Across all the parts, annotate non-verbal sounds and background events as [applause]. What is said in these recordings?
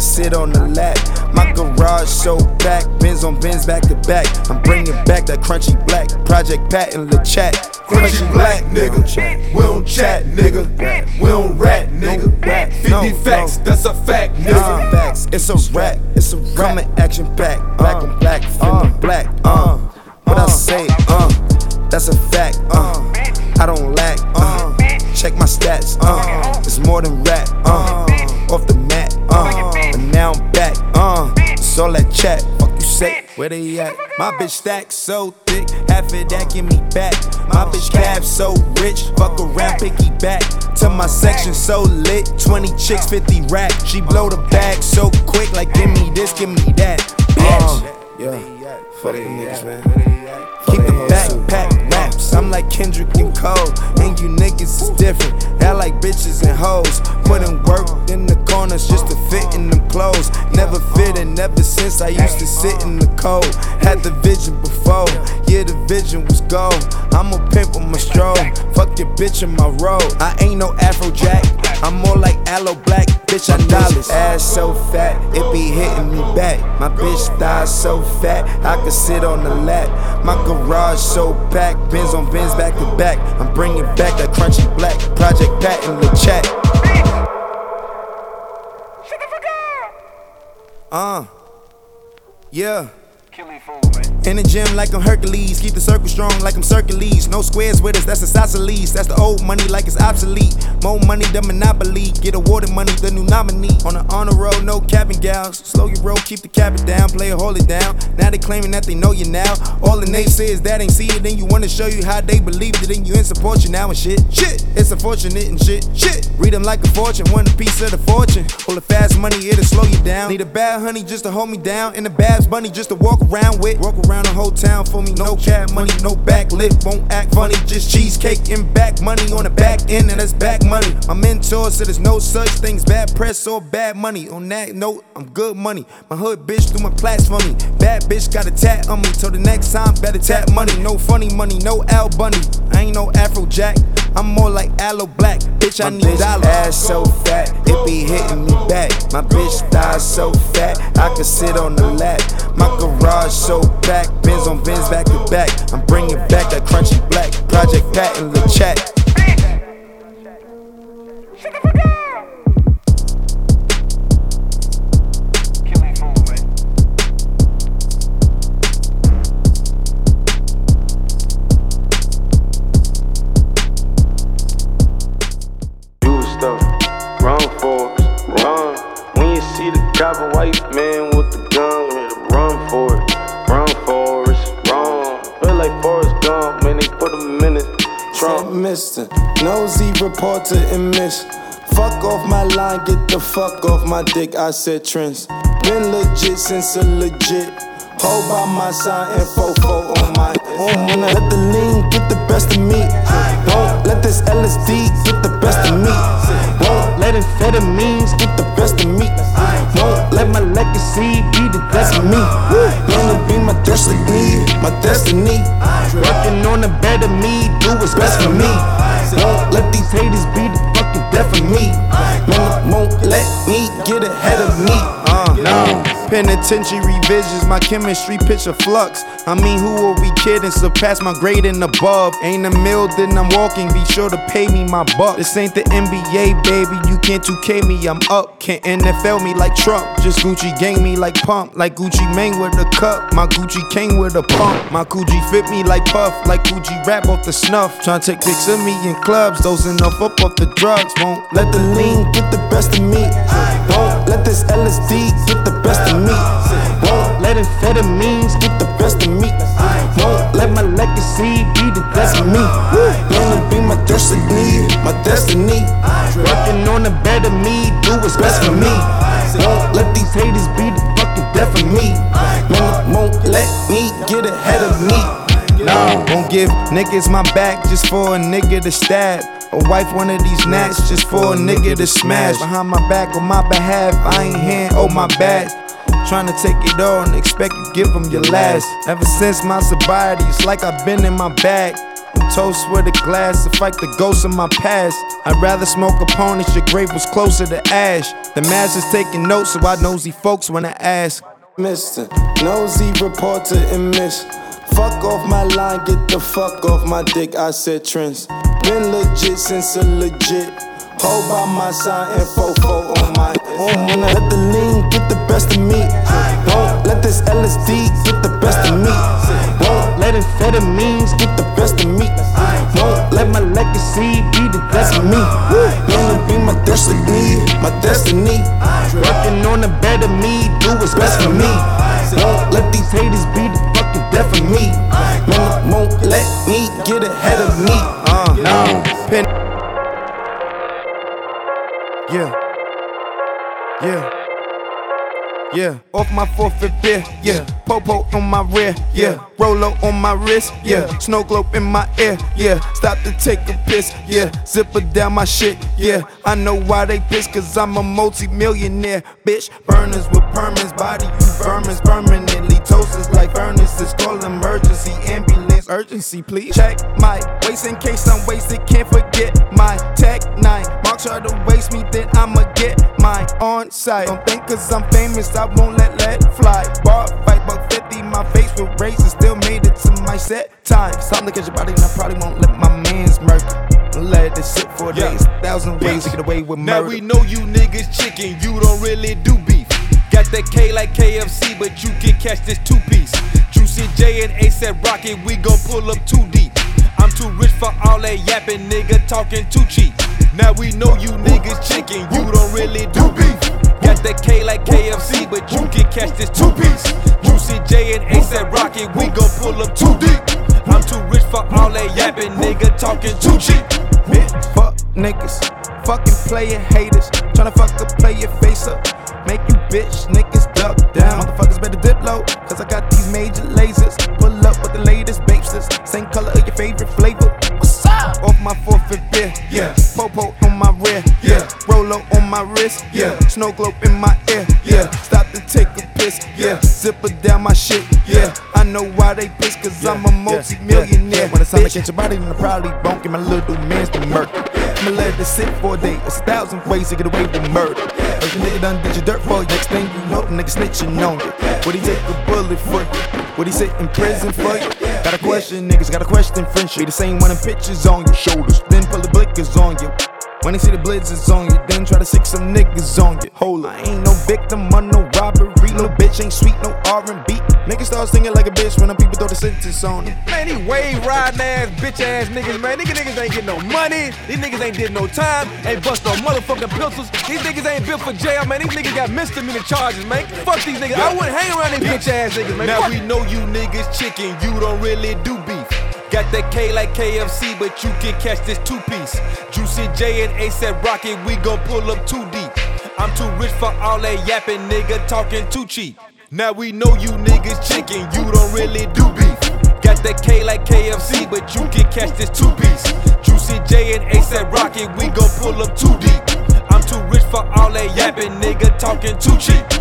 fat, I could sit on the lap. My garage so back, bins on bins back to back. I'm bringing back that crunchy black project Pat and the chat. Crunchy black nigga, we don't chat nigga, we don't rat nigga. 50 facts, that's a fact nigga. facts, it's a rap, it's a rap. action back, black on black, feeling black. Uh, where they at? My bitch stack so thick, half of that give me back. My bitch cab so rich, fuck around, picky back. To my section so lit, 20 chicks, 50 rack. She blow the bag so quick, like give me this, give me that. Bitch. Uh, yeah, fuck them niggas, man. Like Kendrick and Cole, and you niggas is different. I like bitches and hoes. Putting work in the corners just to fit in them clothes. Never fit and never since I used to sit in the cold. Had the vision before, yeah, the vision was gold. I'm a pimp on my stroll. Fuck your bitch in my road. I ain't no Afrojack, I'm more like Aloe Blacc, Bitch, I knowledge. Ass so fat, it be hitting me back. My bitch thighs so fat, I could sit on the lap. My garage so packed, bins on bins back to back. I'm bringing back that crunchy black project Pat in the chat. Uh, yeah. In the gym like I'm Hercules, keep the circle strong like I'm Hercules. No squares with us, that's isosceles. That's the old money like it's obsolete. More money than Monopoly, get awarded money, the new nominee. On the honor roll, no cabin gals. Slow your roll, keep the cabin down, play hold it down. Now they claiming that they know you now. All the naysayers that ain't see it, then you wanna show you how they believed it, and you in support you now and shit. Shit, it's unfortunate and shit. Shit, read them like a fortune, want a piece of the fortune. All the fast money, it'll slow you down. Need a bad honey just to hold me down, and a Babs bunny just to walk around with. Walk around the whole town for me, no cat money, no back lip, won't act funny. Just cheesecake and back money on the back end, and that's back money. My mentor said there's no such thing as bad press or bad money. On that note, I'm good money. My hood bitch threw my plats for me. Bad bitch got a tat on me, till the next time better tap money. No funny money, no Al Bunny. I ain't no Afrojack. I'm more like Aloe Blacc. Bitch, I My need bitch dollars. ass so fat, it be hitting me back. My bitch thighs so fat, I could sit on the lap. My garage so back, bins on bins back to back. I'm bringing back that crunchy black project Pat in the chat. and white man with the gun, you to run for it, like Forrest Gump, man, they put him in it. Trump Mr. Nosy reporter and miss. Fuck off my line, get the fuck off my dick. I said trends. Been legit since a legit. Hold by my side and fofo on my Won't wanna let the lean get the best of me. Won't let this LSD get the best of me. Won't let amphetamines get the best of me. Won't let my legacy be the death of me. Wanna be my destiny, my destiny. Working on a better me, do what's best for me. Won't let these haters be the fucking death of me. Man, won't let me get ahead of me. Uh, no. Penitentiary visions, my chemistry picture flux. I mean, who are we kidding? Surpass my grade and above. Ain't a mill, then I'm walking. Be sure to pay me my buck. This ain't the NBA, baby. You can't 2K me, I'm up. Can't NFL me like Trump. Just Gucci gang me like pump. Like Gucci Mane with a cup. My Gucci King with a pump. My Gucci fit me like puff. Like Gucci rap off the snuff. Tryna take pics of me in clubs. Dosing up up off the drugs. Won't Let the lean get the best of me. Won't let this LSD get the best of me. Won't let amphetamines get the best of me. Won't let my legacy be the death of me. Wanna be my destiny, my destiny. Working on a better me, do what's best for me. Won't let these haters be the fucking death of me. Man, won't let me get ahead of me. No, won't give niggas my back just for a nigga to stab. Or wife one of these gnats just for a nigga to smash. Behind my back on my behalf, I ain't here, oh my bad. Trying to take it all and expect you give them your last. Ever since my sobriety, it's like I've been in my bag. I'm toast with a glass to fight the ghosts of my past. I'd rather smoke opponents, your grave was closer to ash. The master's taking notes, so I nosy folks when I ask. Mr. Nosy reporter and miss. Fuck off my line, get the fuck off my dick. I said trends. Been legit since a legit. Hold by my side and fofo on my. Wanna let the lean get the best of me. Won't let this LSD get the best of me. Won't let amphetamines get the best of me. Won't let my legacy be the best of me. Wanna be my destiny, my destiny. Working on a better me, do what's best for me. Won't let these haters be the death for me. Man, won't let me get ahead of me. Uh, no. Pen. Yeah. Yeah. Yeah, off my forfeit beer, yeah. Popo on my rear, yeah. Rolo on my wrist, yeah. Snow globe in my ear, yeah. Stop to take a piss, yeah. Zipper down my shit, yeah. I know why they piss, cause I'm a multi-millionaire, bitch. Burners with permits, body you vermins permanently. Toasters like furnaces, call emergency ambulance. Urgency, please. Check my waist in case I'm wasted. Can't forget my tech nine. Try to waste me, then I'ma get mine on site. Don't think cause I'm famous, I won't let let fly. Bar fight, buck 50, my face will with razors, still made it to my set time. Time to catch your body, and I probably won't let my man's murder. Let this sit for Yeah. days. Thousand ways to get away with murder. Now we know you niggas chicken, you don't really do beef. Got that K like KFC, but you can catch this two piece. Juicy J and ASAP Rocky, we gon' pull up too deep. I'm too rich for all that yapping, nigga talking too cheap. Now we know you niggas chicken, you don't really do beef. Got that K like KFC, but you can catch this two piece. Juicy J and ASAP Rocky, we gon' pull up too deep. I'm too rich for all that yapping, nigga talking too cheap. Bitch, fuck niggas, fucking player haters, tryna fuck a player face up. Make you bitch niggas duck down. Motherfuckers better dip low, cause I got these major lasers. Pull up with the latest babesters, same color of your favorite flavor. Off my forfeit beer, yeah. Popo on my rear, yeah. Rolo on my wrist, yeah. Snow globe in my ear, yeah. Stop to take a piss, yeah. Zipper down my shit, yeah. I know why they piss, cause I'm a multi-millionaire. When it's time to catch your body, then I probably won't get my little man's to murder. I'ma let it sit for a day. A thousand ways to get away with murder. If the nigga done did your dirt for you, next thing you know, the nigga snitching on you. Would he take a bullet for you? Would he sit in prison for you? Got a question, niggas, got a question, friendship. Be the same one in pictures on your shoulders, then pull the blickers on you. When they see the blizzards on you, then try to sick some niggas on you. Hold up, I ain't no victim of no robbery. No bitch ain't sweet, no R&B. Niggas start singing like a bitch when them people throw the sentence on them. Man, these wave riding ass, bitch ass niggas, man. These niggas ain't getting no money. These niggas ain't did no time. Ain't bust no motherfucking pistols. These niggas ain't built for jail, man. These niggas got misdemeanor charges, man. Fuck these niggas. I wouldn't hang around these bitch ass niggas, man. Now Fuck we know you niggas chicken. You don't really do beef. Got that K like KFC, but you can catch this two piece. Juicy J and ASAP Rocky, we gon' pull up too deep. I'm too rich for all that yapping, nigga talking too cheap. Now we know you niggas chicken, you don't really do beef. Got that K like KFC, but you can catch this two piece. Juicy J and Ace ASAP Rocky, we gon' pull up too deep. I'm too rich for all that yapping, nigga talking too cheap.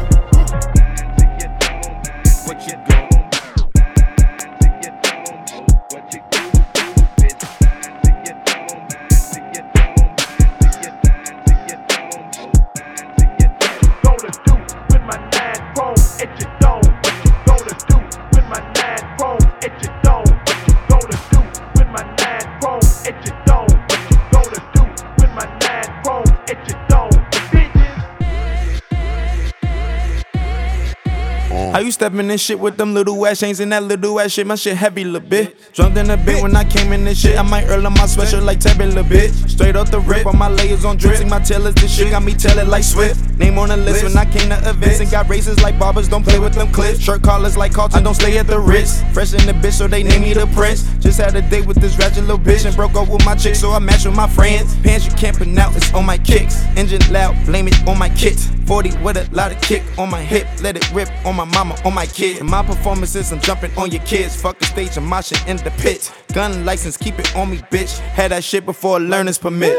How you stepping this shit with them little ass chains and that little ass shit? My shit heavy, little bit. Drunk in a bit when I came in this shit. I might earl on my sweatshirt like Tabby, little bit. Straight off the rip, all my layers on drip. See my tailors, this shit got me tellin' like Swift. Name on the list when I came to events and got races like barbers. Don't play with them clips. Shirt collars like Carlton, don't stay at the Ritz. Fresh in the bitch, so they name me the Prince. Just had a date with this ratchet little bitch and broke up with my chick, so I match with my friends. Pants you camping out, it's on my kicks. Engine loud, blame it on my kit. 40 with a lot of kick on my hip, let it rip on my mama, on my kid. In my performances, I'm jumping on your kids. Fuck the stage, I'm moshing in the pit. Gun license, keep it on me, bitch. Had that shit before a learner's permit.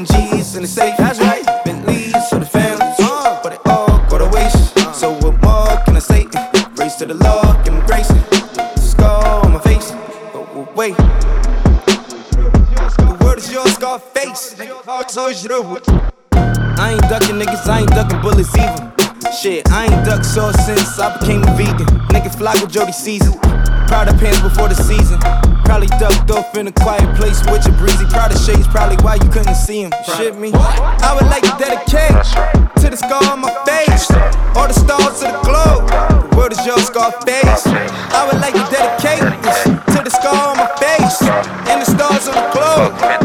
G's in the safe. That's right, since I became a vegan. Nigga flock with Jody Season. Proud of pants before the season. Probably ducked off in a quiet place with your breezy. Proud of shades, probably why you couldn't see him. Shit me. I would like to dedicate to the scar on my face. All the stars of the globe. The world is your Scarface. I would like to dedicate this to the scar on my face. And the stars on the globe.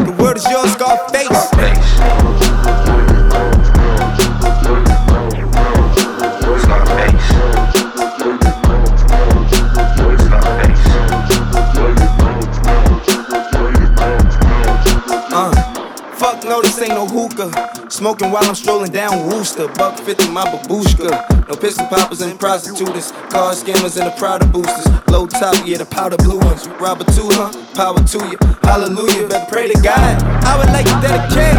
Smoking while I'm strolling down Wooster. Buck 50 my babushka. No pistol poppers and prostitutes. Car scammers and the Prada boosters. Low top, yeah, the powder blue ones. You rob a two, huh? Power to you. Hallelujah. Better pray to God. I would like to dedicate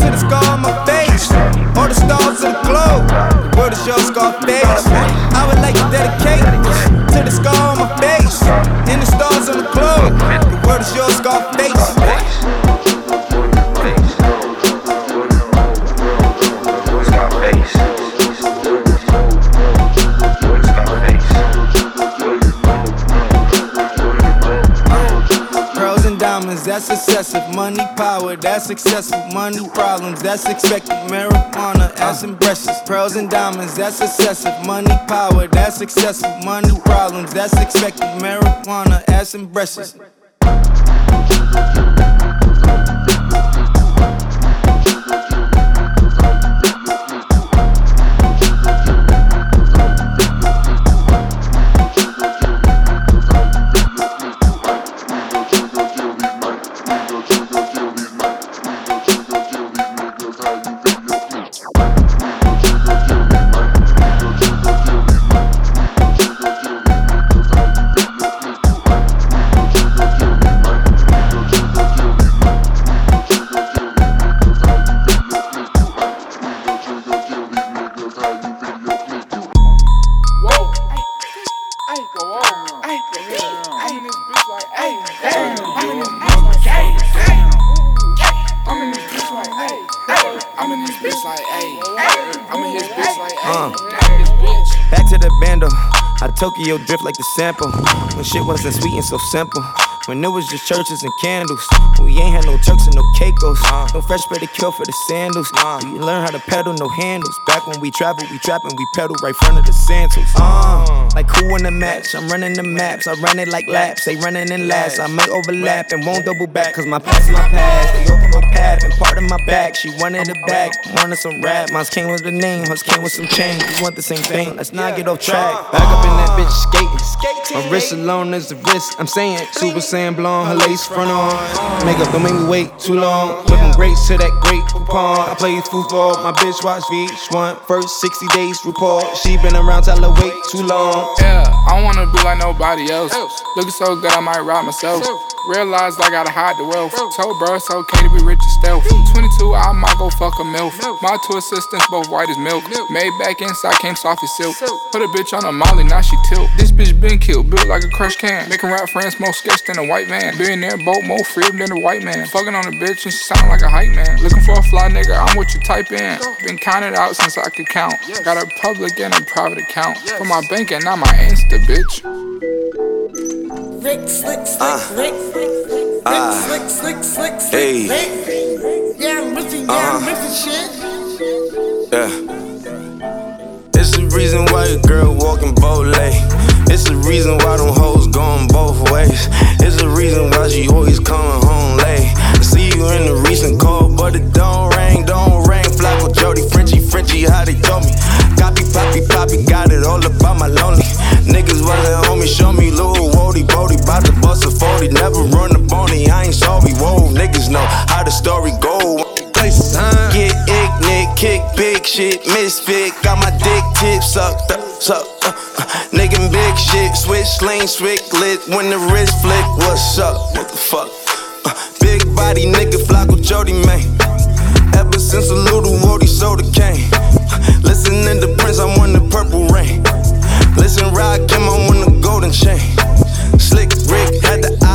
to the scar on my face. All the stars of the globe. The word is your Scarface. I would like to dedicate to the scar on my face. And the stars on the globe. The word is your Scarface. Pearls that's excessive. Money, power, that's excessive. Money, problems, that's expected. Marijuana, uh. ass and breasts. Pearls and diamonds, that's excessive. Money, power, that's excessive. Money, problems, that's expected. Marijuana, ass and breasts. Tokyo drift like the sample. When shit wasn't sweet and so simple. When it was just churches and candles. We ain't had no Turks and no Caicos. No fresh better kill for the sandals. We learn how to pedal, no handles. Back when we travel, we trap and we pedal right front of the Santos. Uh, like who in the match? I'm running the maps. I run it like laps. They running in laps. I might overlap and won't double back. Cause my past my past. They open my path and part of my back. She wanted it back. Wanted some rap. Mine came with the name. Hers came with some change. We want the same thing. Let's not get off track. Back up in that bitch skating. My wrist alone is the wrist. I'm saying Super Saiyan blonde, her lace front on. Makeup don't make me wait too long. Went from grace to that great coupon. I play football, my bitch watch VH1. First 60 days report. She been around, tell her wait too long. Yeah, I don't wanna be like nobody else. Looking so good, I might rob myself. Realized I gotta hide the wealth. Told bro it's okay to be rich and stealth. 22, I might go fuck a MILF. My two assistants, both white as milk. Made back inside, came soft as silk. Put a bitch on a molly, now she tilt. This bitch been killed, built like a crush can. Making rap friends more sketched than a white man. Billionaire boat more free than a white man. Fucking on a bitch and she sound like a hype man. Looking for a fly nigga, I'm what you type in. Been counted out since I could count. Got a public and a private account. For my bank and not my Insta, bitch. Rick, slick, slick, Uh. Uh. Hey. Yeah, I'm rich and yeah, I'm Uh-huh. rich and shit. Yeah. It's the reason why a girl walking both lane. It's the reason why them hoes going both ways. It's the reason why she always coming home late. I see you in the recent call, but it don't ring, don't ring. Jody, Frenchie, Frenchie, how they told me. Copy, poppy, poppy, got it all about my lonely. Niggas wasn't on me, show me little Wody, Bodie, bout to bust a 40. Never run on corny, I ain't sorry. Whoa, niggas know how the story go. Get ignorant, kick big shit, misfit. Got my dick tip sucked up, sucked up. Uh, nigga, big shit, switch lane, switch lit. When the wrist flick, what's up? What the fuck? Uh, big body nigga, flock with Jody, man. Ever since a little Woody soda came. Listening to Prince, I want the purple rain. Listen, Rock, him, I want the golden chain. Slick Rick had the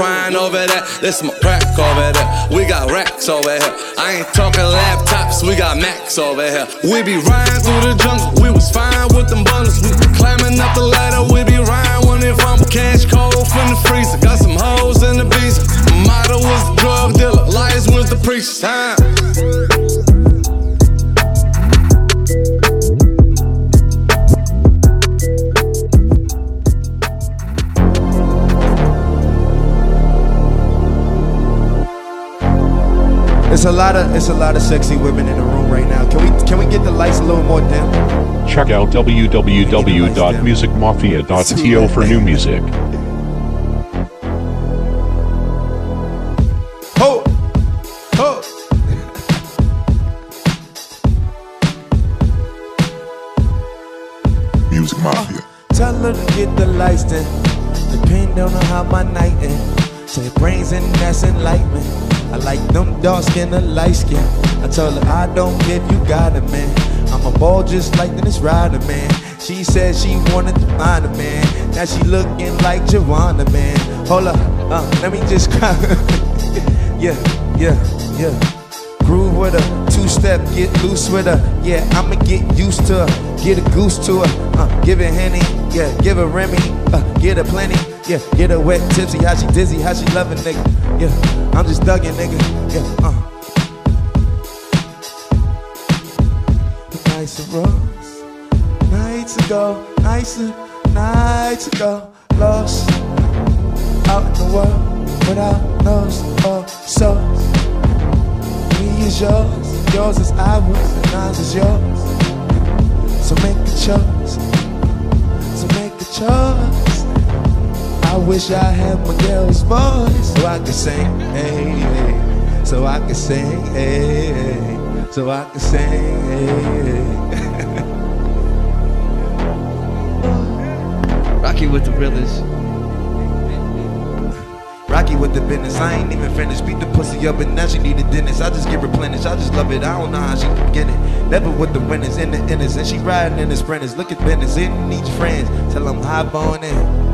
crying over that. This my crack over there. We got racks over here. I ain't talking laptops, we got Macs over here. We be riding through the jungle, we was fine with them bundles. We climbing up the ladder, we be riding when it from cash cold from the freezer. Got some hoes in the beast. Motto was drug dealer, liars was the preacher. Time. A lot of it's a lot of sexy women in the room right now. Can we can we get the lights a little more dim? Check out www.musicmafia.to for new music. Dark skin and light skin. I told her I don't give you got it, man. I'm a ball just like Dennis Rider, man. She said she wanted to find a man. Now she looking like Joanna, man. Hold up, uh, let me just [laughs] cry. yeah, yeah, yeah. Groove with her, two step, get loose with her. Yeah, I'ma get used to her. Get a goose to her, uh, give her Henny, yeah, give her Remy, uh, get her plenty, yeah, get her wet, tipsy, how she dizzy, how she loving, nigga. Yeah, I'm just thugging, nigga. Yeah, uh. Nights of rose, nights ago, nights, nights ago, lost out in the world without nose or source. Me is yours, yours is ours, and ours is yours. So make a choice, so make a choice. I wish I had Miguel's voice so I could sing, hey, hey. So I could sing, hey, hey. So I could sing, hey. Rocky with the realest. Rocky with the business, I ain't even finished. Beat the pussy up and now she need a dentist. I just get replenished, I just love it. I don't know how she can get it. Never with the winners, in the inners, and she riding in the sprinters. Look at business, it needs friends. Tell them high on in.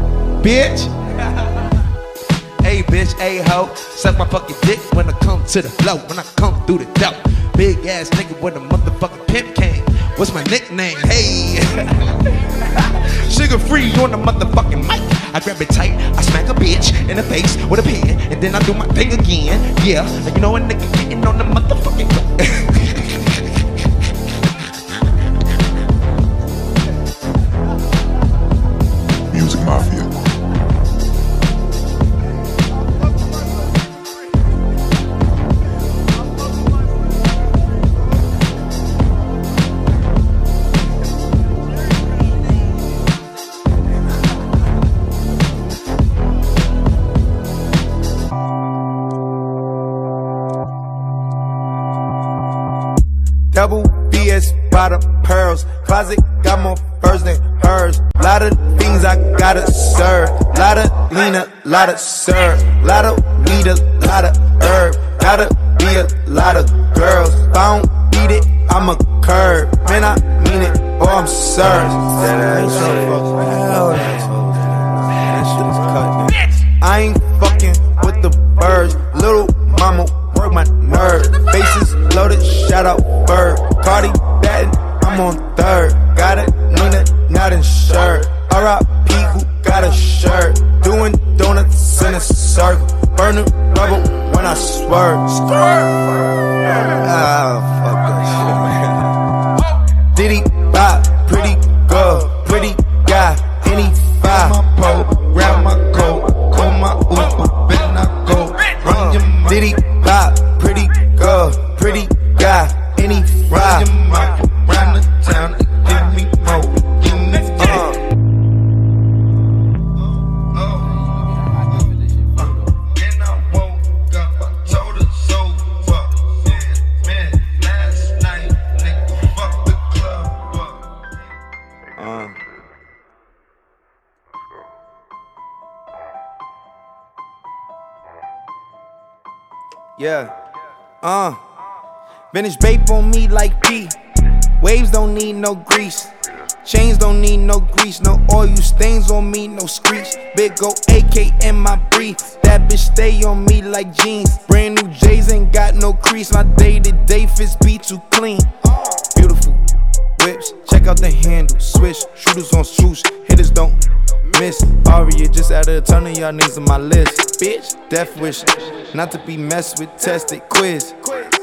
Bitch! [laughs] hey bitch, hey ho, suck my fucking dick when I come to the flow, when I come through the door. Big ass nigga with a motherfucking pimp cane. What's my nickname? Hey! [laughs] Sugar free on the motherfucking mic. I grab it tight, I smack a bitch in the face with a pen, and then I do my thing again. Yeah, like you know a nigga getting on the motherfucking. [laughs] bottom pearls. Closet got more furs than hers. Lot of things I gotta serve. Lot of Lena, lot of serve. Lot of weed, a lot of herb. Gotta be a lot of girls. If I don't beat it, I'm a curb. Man, I mean it, or I'm served. I ain't fucking with the birds. Little mama work my nerve. Faces loaded, shout out bird. Cardi batting, I'm on third. Got it, Nina, not insured. R.I.P. who got a shirt. Doing donuts in a circle. Burning rubber when I swerve. Swerve. Ah, fuck that Yeah. Uh. Vintage bape on me like P. Waves don't need no grease. Chains don't need no grease, no oil stains on me, no screech. Big go AK in my brief. That bitch stay on me like jeans. Brand new J's ain't got no crease. My day to day fits be too clean. Beautiful whips, check out the handle. switch. shooters on swoosh, hitters don't miss. Aria just added a ton of y'all niggas on my list. Bitch, death wish, not to be messed with, tested quiz.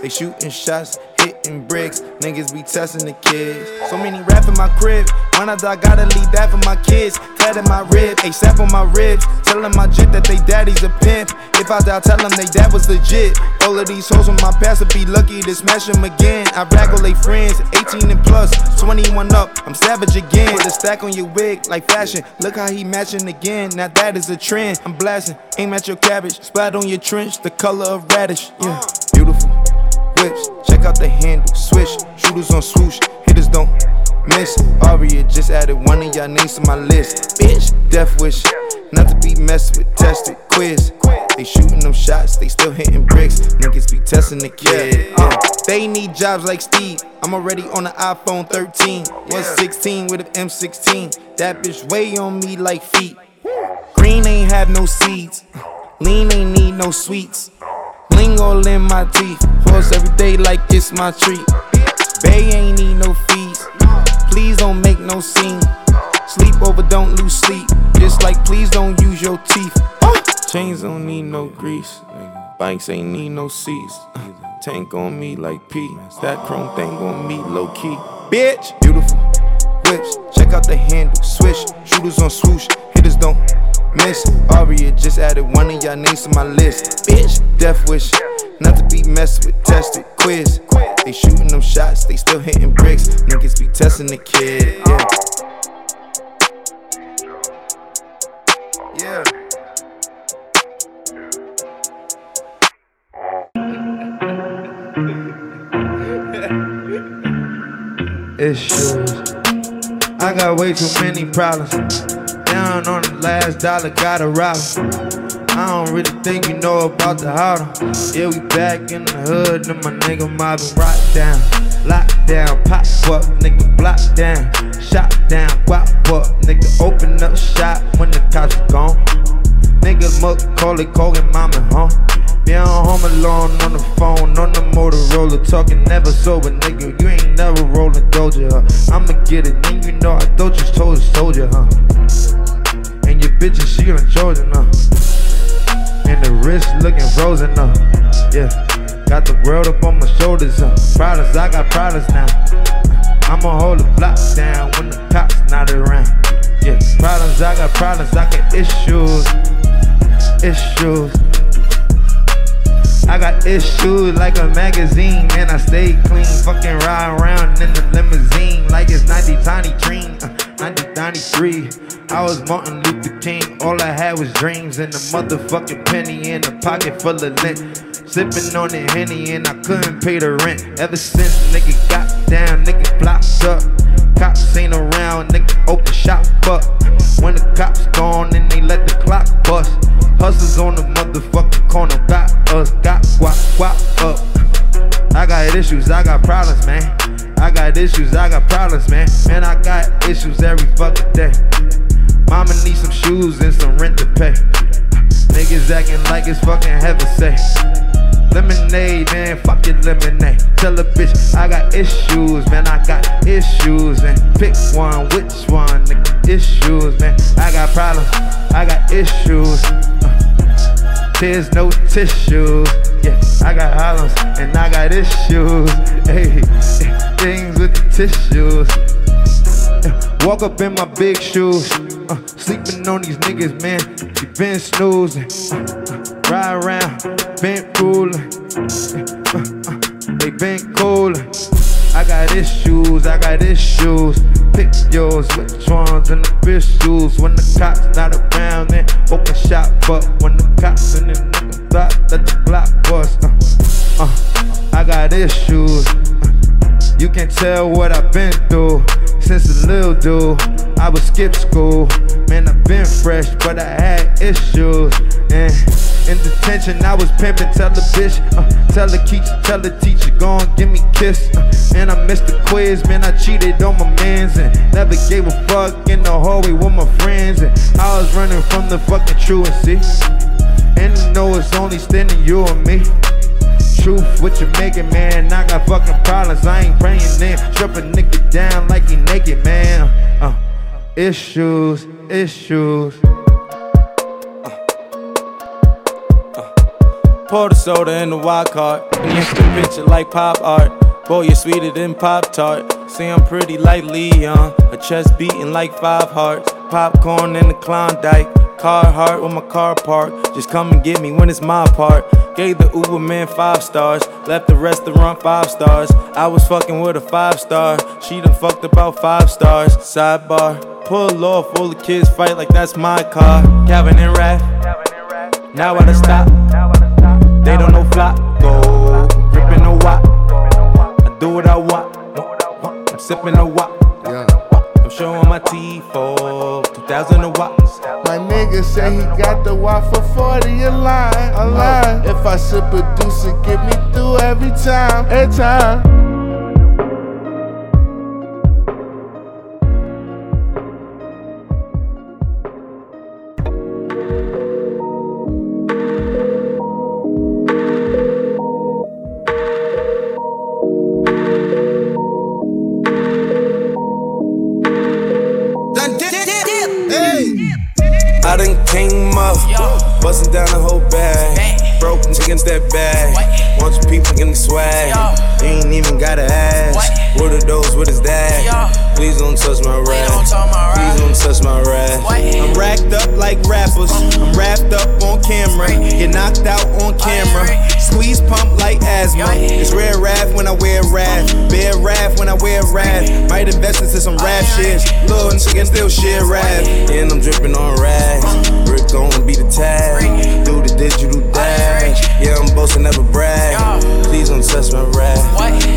They shooting shots, hitting bricks. Niggas be testing the kids. So many rap in my crib. When I die, gotta leave that for my kids. Tatted my rib, ASAP on my ribs. Telling my jit that they daddy's a pimp. If I die, tell them they dad was legit. All of these hoes on my past would be lucky to smash them again. I raggle they friends, 18 and plus, 21 up. I'm savage again. Put a stack on your wig like fashion. Look how he matching again. Now that is a trend. I'm blasting. Aim at your cabbage. Splat on your trench, the color of radish. Yeah, beautiful whips. Check out the handle, swish. Shooters on swoosh, hitters don't miss. Aria just added one of y'all names to my list. Bitch, death wish. Not to be messed with, tested, quiz. They shooting them shots, they still hitting bricks. Niggas be testing the kid. Uh, they need jobs like Steve. I'm already on the iPhone 13. 116 with an M16. That bitch weigh on me like feet. Green ain't have no seeds. Lean ain't need no sweets. Bling all in my teeth. Pulse every day like it's my treat. Bay ain't need no fees. Please don't make no scene. Sleep over, don't lose sleep. Just like please don't use your teeth. Chains don't need no grease. Bikes ain't need no seats. Tank on me like P. That chrome thing on me low key. Bitch, beautiful whips. Check out the handle. Swish, shooters on swoosh. Hitters don't miss. Aria just added one of y'all names to my list. Bitch, death wish. Not to be messed with, tested, quiz. They shooting them shots, they still hitting bricks. Niggas be testing the kid. Yeah. Yeah. [laughs] Issues. I got way too many problems. Down on the last dollar, gotta rob. I don't really think you know about the harder. Yeah, we back in the hood, and my nigga mobbing rock down. Lock down, pop up, nigga block down. Shot down, guap up, nigga open up shop when the cops are gone. Nigga muck, call it, call it mama, huh? Be on home alone on the phone, on the Motorola, talking never sober, nigga. You ain't never rolling Doja, huh? I'ma get it, then you know I thought you told a soldier, huh? And bitch is she on Trojan, huh? And the wrist looking frozen, huh? Yeah, got the world up on my shoulders, huh? Products, I got products now. I'ma hold the block down when the cops not around. Yeah, problems, I got problems, I got issues, issues. I got issues like a magazine, man. I stay clean, fucking ride around in the limousine like it's 90 tiny dream. Uh, 1993, I was Martin Luther King. All I had was dreams and a motherfucking penny in a pocket full of lint. Sipping on the henny and I couldn't pay the rent. Ever since nigga got down, nigga blocked up. Cops ain't around, nigga open shop up. When the cops gone, then they let the clock bust. Hustlers on the motherfucking corner, got us, got guap, guap up. I got issues, I got problems, man. I got issues, I got problems, man. Man, I got issues every fucking day. Mama needs some shoes and some rent to pay. Niggas acting like it's fucking heaven say. Lemonade, man, fuck your lemonade. Tell a bitch I got issues, man. I got issues, and pick one, which one? Nigga, issues, man. I got problems, I got issues. Uh, tears, no tissues. Yeah, I got problems and I got issues. Hey, [laughs] things with the tissues. Yeah, walk up in my big shoes. Uh, sleeping on these niggas, man. You been snoozing. Uh, uh, ride around, been cooling. Uh, uh, they been cooling. I got issues, I got issues. Pick yours, which ones in the issues? When the cops not around, then open shop up. When the cops in the nigga block, let the block bust. Uh, uh, I got issues. Uh, you can tell what I've been through. Since a little dude. I would skip school. Man, I've been fresh, but I had issues. And in detention, I was pimping. Tell the bitch, uh, tell the teacher, tell the teacher, go and give me kiss. Uh, and I missed the quiz, man. I cheated on my mans and never gave a fuck in the hallway with my friends. And I was running from the fucking truancy. And you know it's only standing you and me. Truth, what you making, man? I got fucking problems. I ain't praying in. Strip a nigga down like he naked, man. Uh, issues, issues. Pour the soda in the wild card. And instant picture like pop art. Boy, you're sweeter than Pop Tart. Say I'm pretty like Leon. A chest beating like five hearts. Popcorn in the Klondike. Car heart with my car parked. Just come and get me when it's my part. Gave the Uber man five stars. Left the restaurant five stars. I was fucking with a five star. She done fucked about five stars. Sidebar. Pull off, all the kids fight like that's my car. Calvin and Raph. Now I done stop. They don't know flop. Go. Ripping no wop. I do what I want. I'm sipping a wop. Showing my teeth for 2,000 watts. My nigga say he got the watt for 40 a line, a line. If I should produce it, get me through every time, every time. Please don't touch my like rappers. I'm wrapped up on camera. Get knocked out on camera. Squeeze pump like asthma. It's rare wrath when I wear wrath. Bear wrath when I wear wrath. Might invest into some rap shit. Little nigga still share rap. And I'm dripping on rags. Rick gon' be the tag. Do the digital dash. Yeah, I'm boasting, never brag. Please don't touch my rap.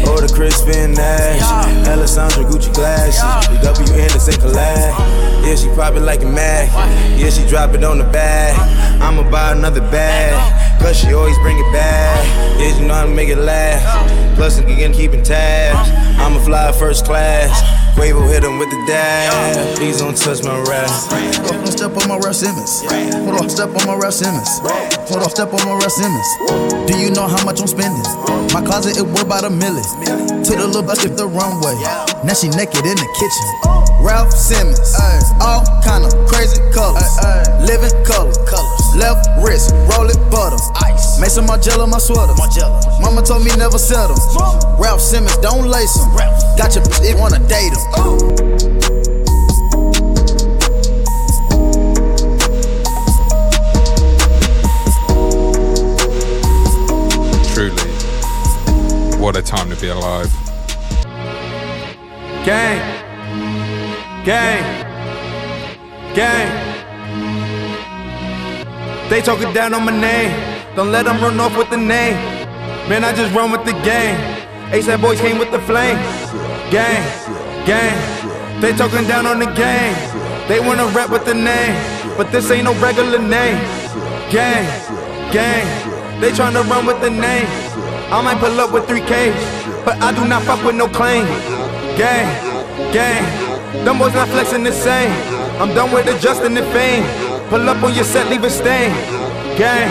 Or the crispin ash. Alessandra Gucci glasses. The W Anderson collab. Yeah, she it like a mag. Yeah, she drop it on the bag. I'ma buy another bag. Cause she always bring it back. Yeah, you know how to make it last. Plus, again, keeping tabs. I'ma fly first class. Quavo hit him with the dash. Please don't touch my rap. Hold on, step on my Raf Simons. Hold on, step on my Raf Simons. Hold on, step on my Raf Simons. Do you know how much I'm spending? My closet, it worth about a million. Took the little bus the runway. Now she naked in the kitchen. Raf Simons, all kind of crazy colors, living color, left wrist, roll it butter, ice, make some Margiela my sweater. Mama told me never settle. Raf Simons, don't lace him. Got your bitch, it wanna date him. Truly, what a time to be alive. Gang. Gang. Gang. They talking down on my name. Don't let them run off with the name. Man, I just run with the game. ASAP boys came with the flame. Gang. Gang. They talking down on the game. They wanna rap with the name. But this ain't no regular name. Gang. Gang. They tryna run with the name. I might pull up with 3Ks. But I do not fuck with no claim. Gang. Gang. Them boys not flexing the same. I'm done with adjusting the fame. Pull up on your set, leave a stain. Gang,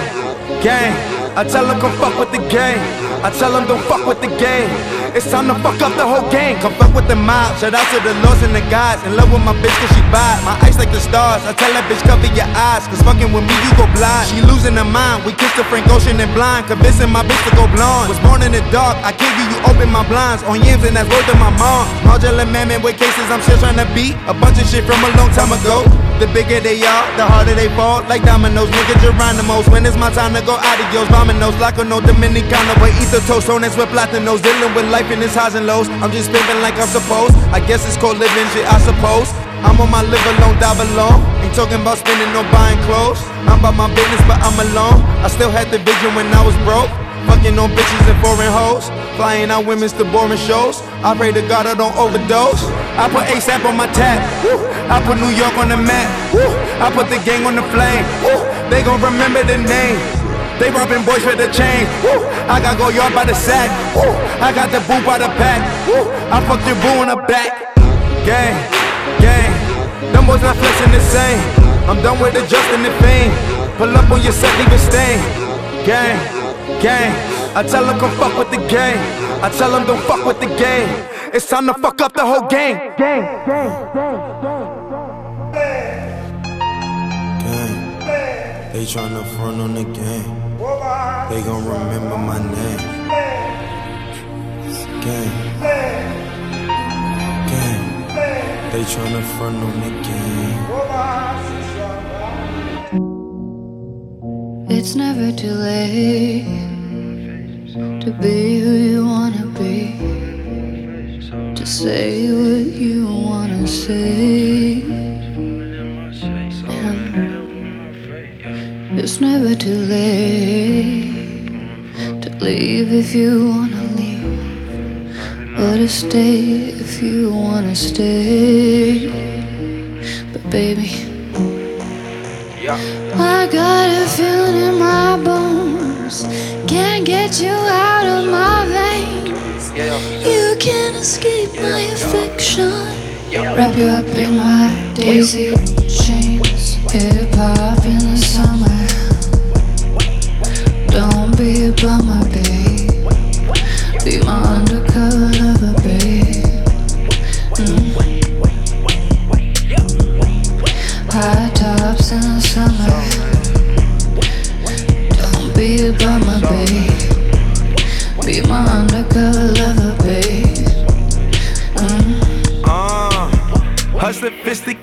gang. I tell them come fuck with the gang. I tell them don't fuck with the game. It's time to fuck up the whole gang. Come fuck with the mob. Shout out to the lords and the gods. In love with my bitch cause she vibe. My eyes like the stars. I tell that bitch cover your eyes. Cause fucking with me you go blind. She losing her mind. We kissed the Frank Ocean and blind. Convincing my bitch to go blonde. Was born in the dark. I give you, you open my blinds. On yams and that's word to my mom. Marjorie man with cases I'm still trying to beat. A bunch of shit from a long time ago. The bigger they are, the harder they fall. Like dominoes, nigga Geronimo's. When it's my time to go adios. Like a no Dominicano, way ether toast. On with platinos, dealing with life in its highs and lows. I'm just spinning like I'm supposed. I guess it's called living shit, I suppose. I'm on my live alone, die alone. Ain't talking about spending or buying clothes. I'm about my business, but I'm alone. I still had the vision when I was broke. Fucking on bitches and foreign hoes. Flying out women's to boring shows. I pray to God I don't overdose. I put ASAP on my tap. I put New York on the map. I put the gang on the flame. They gon' remember the name. They robbing boys for the chain. I got go yard by the sack. I got the boo by the pack. I fucked your boo in the back. Gang, gang. Them boys not flexing the same. I'm done with adjusting the fame. Pull up on your set, leave stain. Gang, gang. I tell them come fuck with the game. I tell them don't fuck with the game. It's time to fuck up the whole game. Gang, gang, gang, Gang. They tryna front on the game. They gon' remember my name. Gang. Gang. They tryna front on the game. It's never too late to be who you wanna be, to say what you wanna say. And it's never too late to leave if you wanna leave, or to stay if you wanna stay. But baby. I got a Can't get you out of my veins. You can't escape my affection. Wrap you up in my daisy chains. Hip hop in the summer. Don't be a bummer, babe.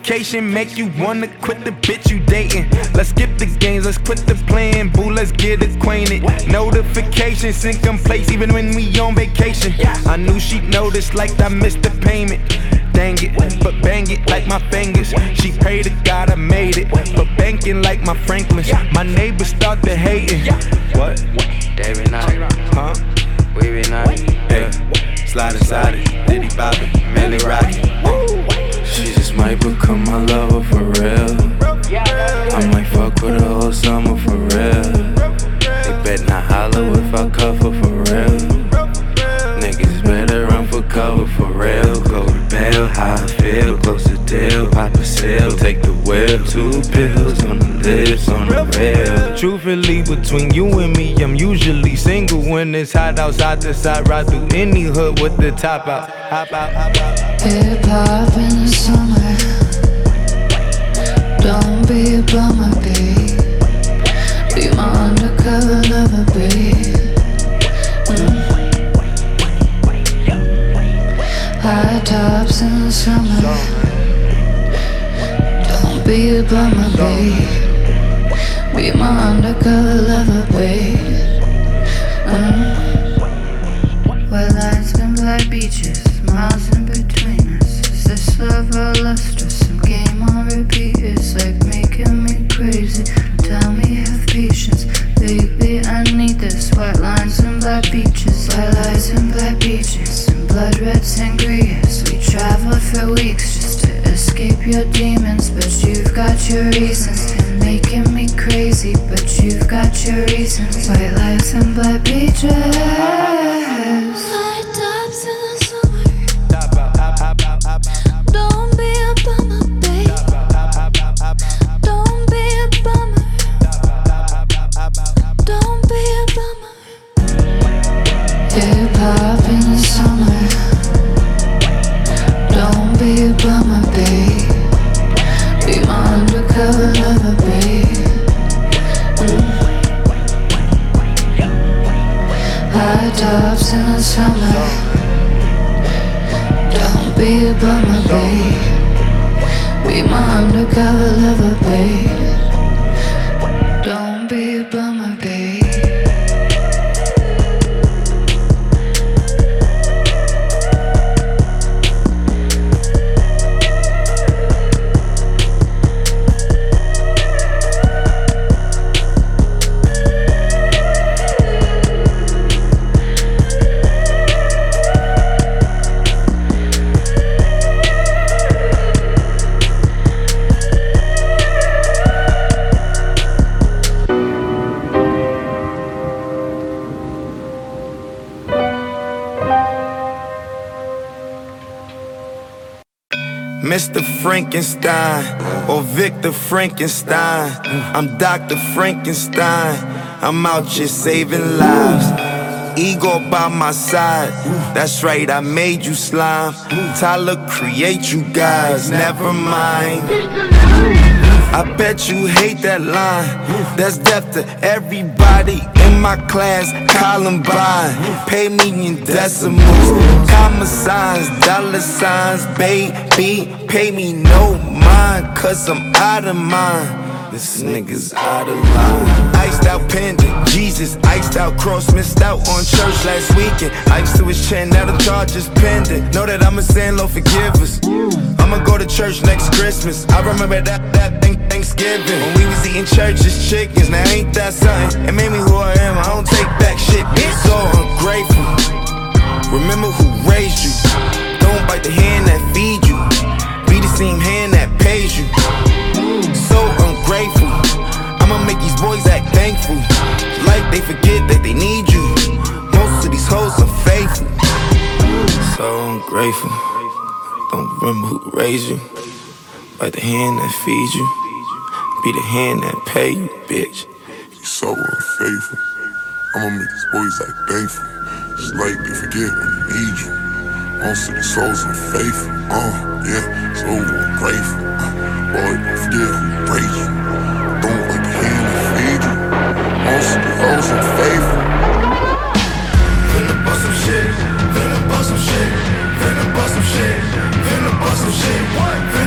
Sophistication make you wanna quit the bitch you dating. Let's skip the games, let's quit the playing, boo, let's get acquainted. Notifications sync in place even when we on vacation. I knew she'd notice like I missed the payment. Dang it, but bang it like my fingers. She prayed to God I made it, but banking like my Franklins. My neighbors start to hating. What? They David Knight. Huh? We be nice. Hey, slide inside it, Diddy Bobby, Millie Rocky. Might become my lover for real. I might fuck with her whole summer for real. They bet not holler if I cover for real. Niggas better run for cover for real. Go to bail, how I feel, close the deal. Pop a sale, take the wheel. Two pills on the lips, on the rail. Truthfully, between you and me, I'm usually single when it's hot outside the side. Ride through any hood with the top out. Hop out, hop out. Hip hop in the summer. Don't be a bummer, babe. Be my undercover lover, babe. Mm. High tops in the summer. Don't be a bummer, babe. Be my undercover lover, babe. Mm. Where lights and black beaches, miles in between us. Is this love or lustrous? Some game on repeat. It's like making me crazy. Tell me, have patience, baby. I need this. White lines and black beaches, white lights and black beaches, and blood red sangrias. We traveled for weeks just to escape your demons, but you've got your reasons. Your reasons. White lights and black beaches. Frankenstein or Victor Frankenstein. I'm Dr. Frankenstein. I'm out just saving lives. Ego by my side. That's right, I made you slime. Tyler create you guys, never mind. I bet you hate that line. That's death to everybody my class. Columbine, pay me in decimals, comma signs, dollar signs, baby. Pay me no mind, cause I'm out of mind. This nigga's out of line. Iced out pendant, Jesus, iced out cross, missed out on church last weekend. Iced to his chin, now the charge is pending. Know that I'm a sin, Lord, forgive us. I'ma go to church next Christmas. I remember that, that thing, Thanksgiving. When we was eating church's chickens, now ain't that something? It made me who I am, I don't take back shit, bitch. So ungrateful. Remember who raised you. Don't bite the hand that feed you. Be the same hand that pays you. So ungrateful. Make these boys act thankful. Like they forget that they need you. Most of these hoes are faithful. So ungrateful. Don't remember who raised you. Bite the hand that feeds you. Be the hand that pay you, bitch. You so unfaithful. I'ma make these boys act thankful. It's like they forget when they need you. Most of these souls unfaithful. Uh, yeah, so ungrateful. Uh, boy, don't forget who raised you. These hoes unfaithful. Finna bust some shit. Finna bust some shit. Finna bust some shit. Finna bust some shit. Finna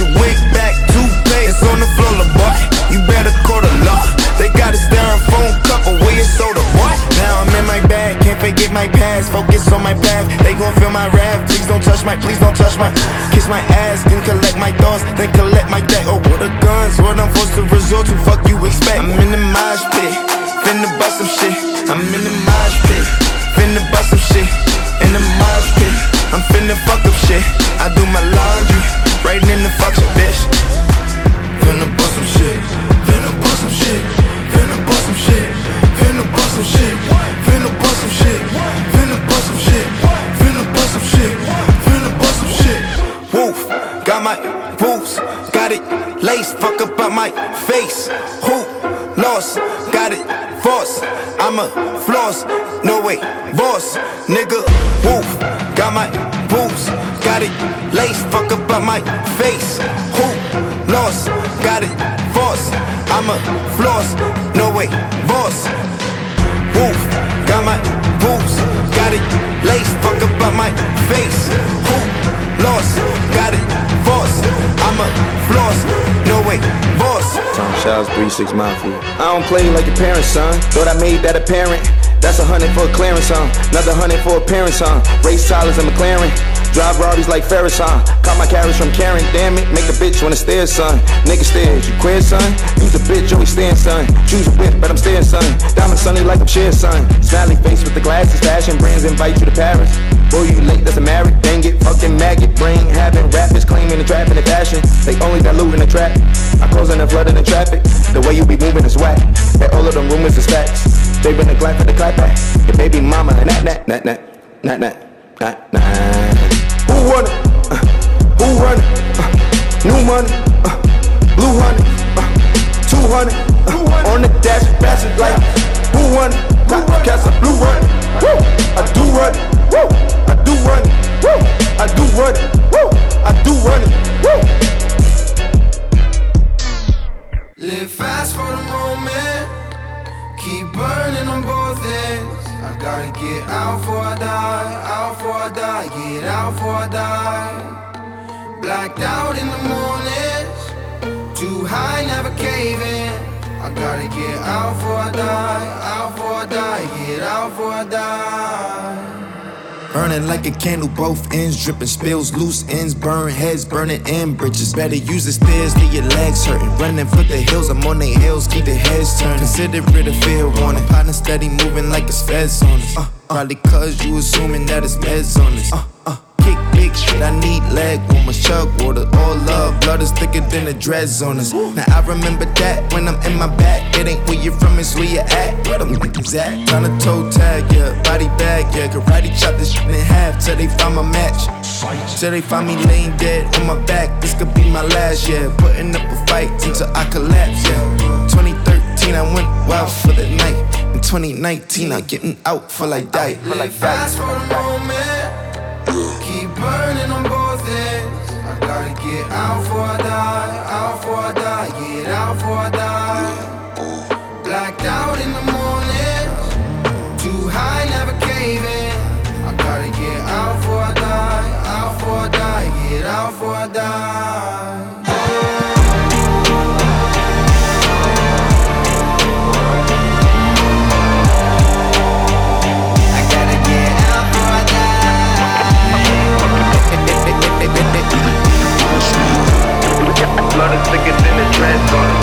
your wig back, toupee. It's on the floor, la boy. You better call the law. They got a styrofoam cup away your soda, boy. Now I'm in my bag, can't forget my past. Focus on my path. They gon' feel my wrath. Please don't touch my, please don't touch my. Kiss my ass, then collect my thoughts, then collect my debt. Oh, what the guns, what I'm forced to resort to. Fuck you expect? I'm I'm floss, no way, boss. Woof, got my boots, got it laced, fuck up out my face. Who lost? Got it force. I'm a floss, no way, boss. Tom Shaw's 3-6 Mafia. I don't play like your parents, son. Thought I made that apparent. That's a hundred for a clearance, huh? Another hundred for a parents, huh? Race Tyler's and McLaren. Drive Rardies like Ferris, huh? Caught my carriage from Karen, damn it. Make a bitch wanna stare, son. Nigga stairs, you queer, son? Use a bitch, always stand, son. Choose a whip, but I'm staying, son. Diamond sunny like I'm share, son. Smiley face with the glasses, fashion brands invite you to Paris. Boy, you late, that's a married, dang it. Fucking maggot, brain having rappers claiming the trap in the fashion. They only in the trap. I close and flood in the traffic. The way you be moving is whack. And all of them rumors is facts. They been a glad for the clap back. Your baby mama, and that, that, that, that, that, that, that, that. Who run it? Uh, who run it? Uh, new money, uh, blue honey, uh, 200 uh, on the dash, pass it like who run it? Top cast a blue run it. Woo! I do run it. Woo! I do run it. Woo! I do run it. Woo! I do run it. Woo! Live fast for the moment. Keep burning on both ends. Gotta get out before I die. Out before I die. Get out before I die. Blacked out in the mornings. Too high, never caving. I gotta get out before I die. Out before I die. Get out before I die. Burning like a candle, both ends dripping, spills loose ends, burn heads, burning in bridges. Better use the stairs, leave your legs hurting. Running for the hills, I'm on their heels, keep their heads turning. Consider it a fair warning. Partner steady moving like it's feds on us. Uh, probably cause you assuming that it's meds on us. Uh, big shit. I need leg warmers, chug water, all love. Blood is thicker than the dreads on us. Now I remember that when I'm in my back. It ain't where you're from, it's where you at. Where them niggas at? Tryna toe tag, yeah, body bag, yeah. Karate chop this shit in half till they find my match. Till they find me laying dead on my back. This could be my last, yeah. Putting up a fight until I collapse, yeah. 2013, I went wild for the night. In 2019, I'm getting out for like die. For like Fast for the moment. Burning on both ends. I gotta get out before I die, out before I die, get out before I die. Is thicker than the dreads on it.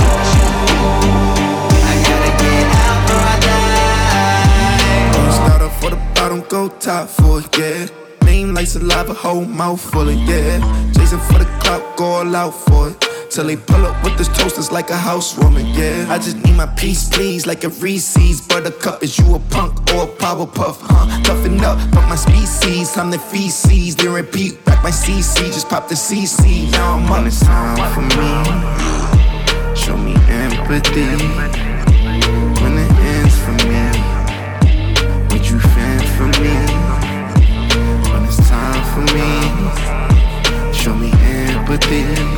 Don't start off for the bottom, go top for it, yeah. Name like saliva, whole mouth full of, yeah. Chasing for the clout, go all out for it. Till they pull up with this toasters like a housewarming, yeah. I just need my peace, please, like a Reese's. Buttercup, is you a punk or a power puff, huh? Toughen up, fuck my species, I'm the feces. Then repeat, back my CC, just pop the CC. Now I'm on this time for me. Show me empathy. When it ends for me, would you fan for me? When it's time for me, show me empathy.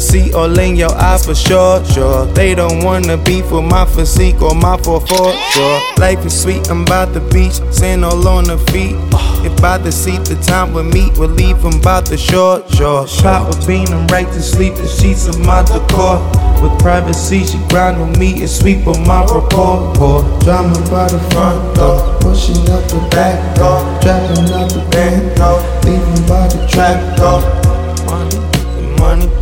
Jealousy all in your eye for sure, sure. They don't wanna be for my physique or my 4 sure. Life is sweet, I'm by the beach, sand all on the feet. If by the seat, the time we meet, we'll leave from by the shore, sure. Pop a bean, I'm right to sleep, the sheets of my decor. With privacy, she grind on me and sweep on my rapport. Pour drama by the front door, pushing up the back door, trapping out the band door, leaving by the trap door. Money, the money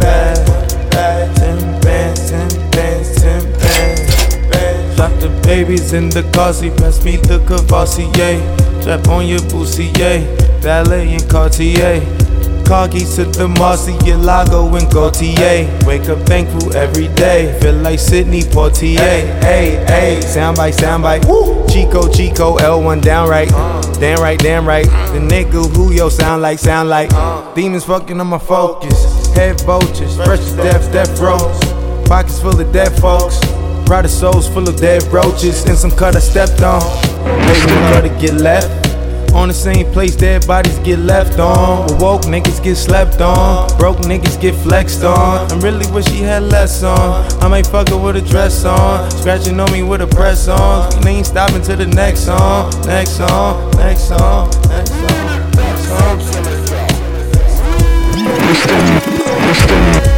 babies in the car seat, pass me the Courvoisier. Trap on your boosie, yeah. Ballet and Cartier. Car to the Marcia, Lago and Gaultier. Wake up thankful every day. Feel like Sidney Poitier. Hey, hey, sound by sound by. Chico, Chico, L1 downright. Uh. Damn right, damn right. Uh. The nigga who yo sound like, sound like. Uh. Demons fucking on my focus. Head vultures, fresh to death, death rows. Pockets full of dead folks. Brighter souls full of dead roaches. And some cut I stepped on. Waiting for to get left. On the same place, dead bodies get left on. Woke niggas get slept on. Broke niggas get flexed on. I really wish he had less on. I might fuck her with a dress on. Scratching on me with a press on. And ain't stopping to the next song. Next song, next song, next song, next song. Hit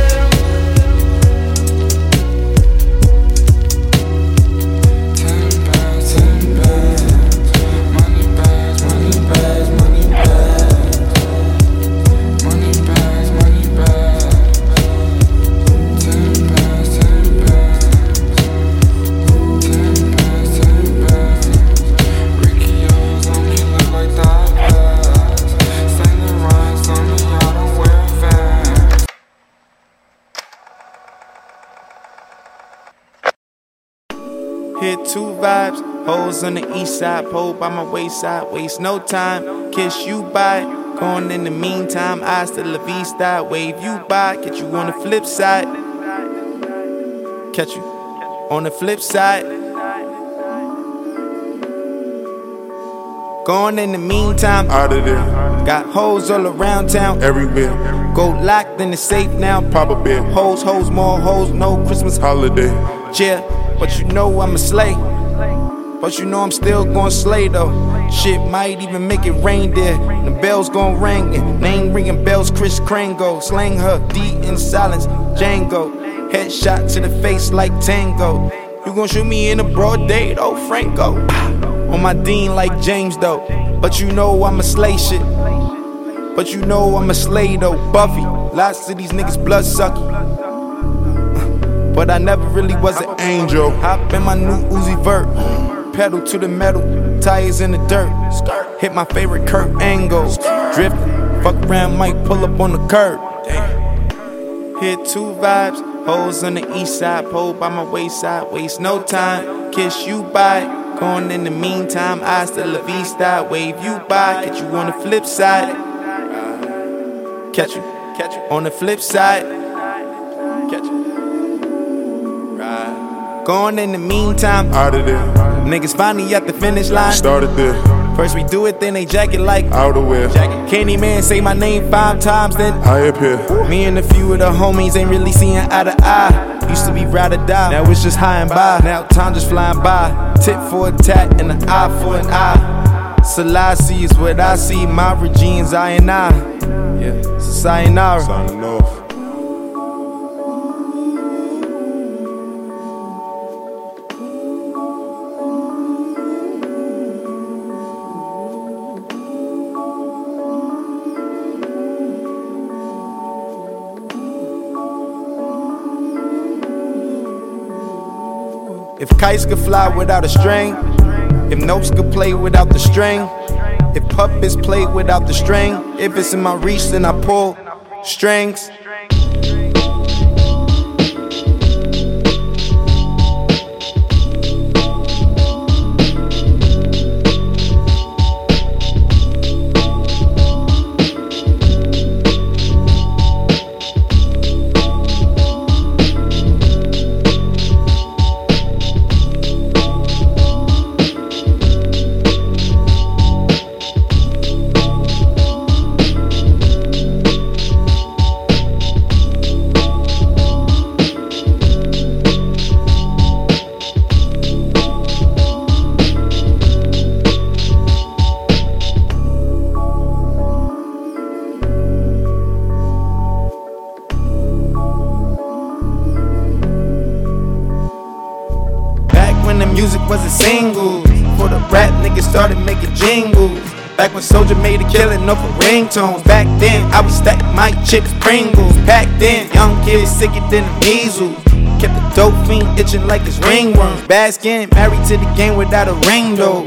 two vibes, hoes on the east side, pole by my wayside, waste no time, kiss you by. Going in the meantime, I still la vista, wave you by, catch you on the flip side. Catch you on the flip side. Going in the meantime, out of there. Got hoes all around town, everywhere. Go locked in the safe now. Pop a bit. Hoes, hoes, more hoes, no Christmas holiday. Yeah, but you know I'm a slay. But you know I'm still gonna slay though. Shit might even make it rain there. The bells gon' ring and name ringing bells. Chris Krango slang her D in silence. Django headshot to the face like Tango. You gon' shoot me in a broad day though, Franco. On my Dean like James though. But you know I'm a slay shit. But you know I'm a slay though, Buffy. Lots of these niggas blood sucky. But I never really was an angel. Hop in my new Uzi Vert. Pedal to the metal, tires in the dirt. Hit my favorite curve angle. Drift, fuck around, might pull up on the curb. Hit two vibes, hoes on the east side, pole by my wayside. Waste no time, kiss you bye. Going in the meantime, I still la vista, wave you by. Catch you on the flip side. Catch you, catch you on the flip side. Going in the meantime, out of there. Niggas finally at the finish line. Started there. First we do it, then they jack it like outerwear. Candy man say my name five times, then I appear. Me and a few of the homies ain't really seeing eye to eye. Used to be ride or die, now it's just high and by. Now time just flying by. Tip for a tat and an eye for an eye. Selassie is what I see. My regime's I and I. Yeah, so sayonara. Signing off. If kites could fly without a string, if notes could play without the string, if puppets play without the string, if it's in my reach, then I pull strings. Jingles. Back when Soulja made a killing off of ringtones. Back then, I was stacking my chips, Pringles. Back then, young kids sicker than the measles. Kept the dope fiend itching like it's ringworms. Bad skin, married to the game without a ring though.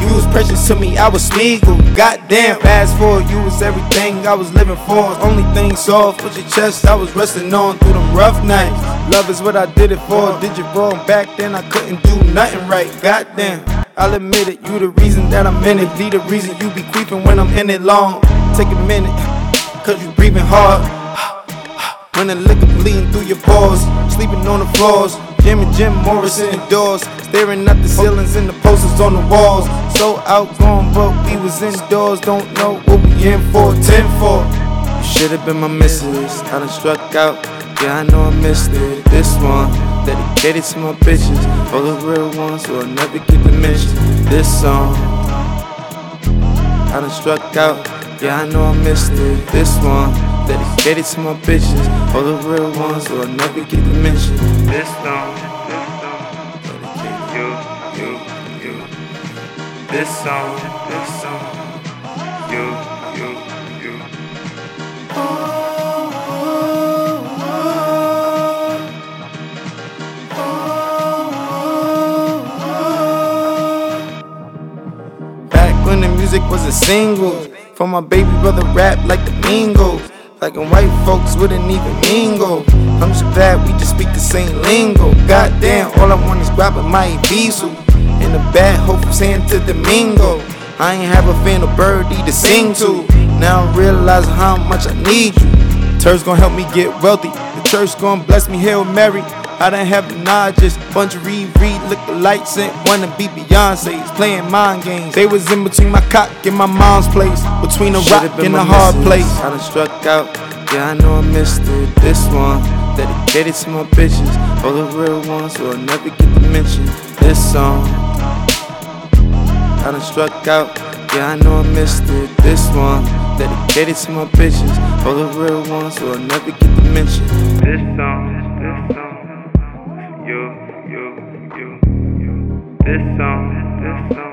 You was precious to me, I was Smeagol. Goddamn, fast forward, you was everything I was living for. Only thing soft was your chest, I was resting on through them rough nights. Love is what I did it for. Did you wrong back then, I couldn't do nothing right. Goddamn, I'll admit it, you the reason that I'm in it. Be the reason you be creeping when I'm in it long. Take a minute, cause you breathing hard. When the liquor bleeding through your pores, sleeping on the floors. Jim and Jim Morrison indoors, staring at the ceilings and the posters on the walls. So outgoing, but we was indoors. Don't know what we in for. Ten for. You should have been my missus. I done struck out. Yeah, I know I missed it. This one dedicated to my bitches, all the real ones who will never get mention. This song. I done struck out. Yeah, I know I missed it. This one dedicated to my bitches, all the real ones who will never get mention. This song. Dedicate you, you, you. This song, this song. Music was a single. For my baby brother rap like the Migos. Like and white folks wouldn't even mingle. I'm just glad we just speak the same lingo. Goddamn, all I want is grabbing my Ibizu. And a bad hope from Santo Domingo. I ain't have a fan of birdie to sing to. Now I realize how much I need you. Church gonna help me get wealthy. The church gonna bless me, Hail Mary. I done have the nodges, bunch of read, read, look the lights and wanna be Beyonce's playing mind games. They was in between my cock and my mom's place, between a rock and a hard place. I done struck out, yeah I know I missed it. This one dedicated to my bitches, all the real ones who will never get to mention. This song, I done struck out, yeah I know I missed it. This one dedicated to my bitches, all the real ones who will never get to mention. This song, this song. This song, this song.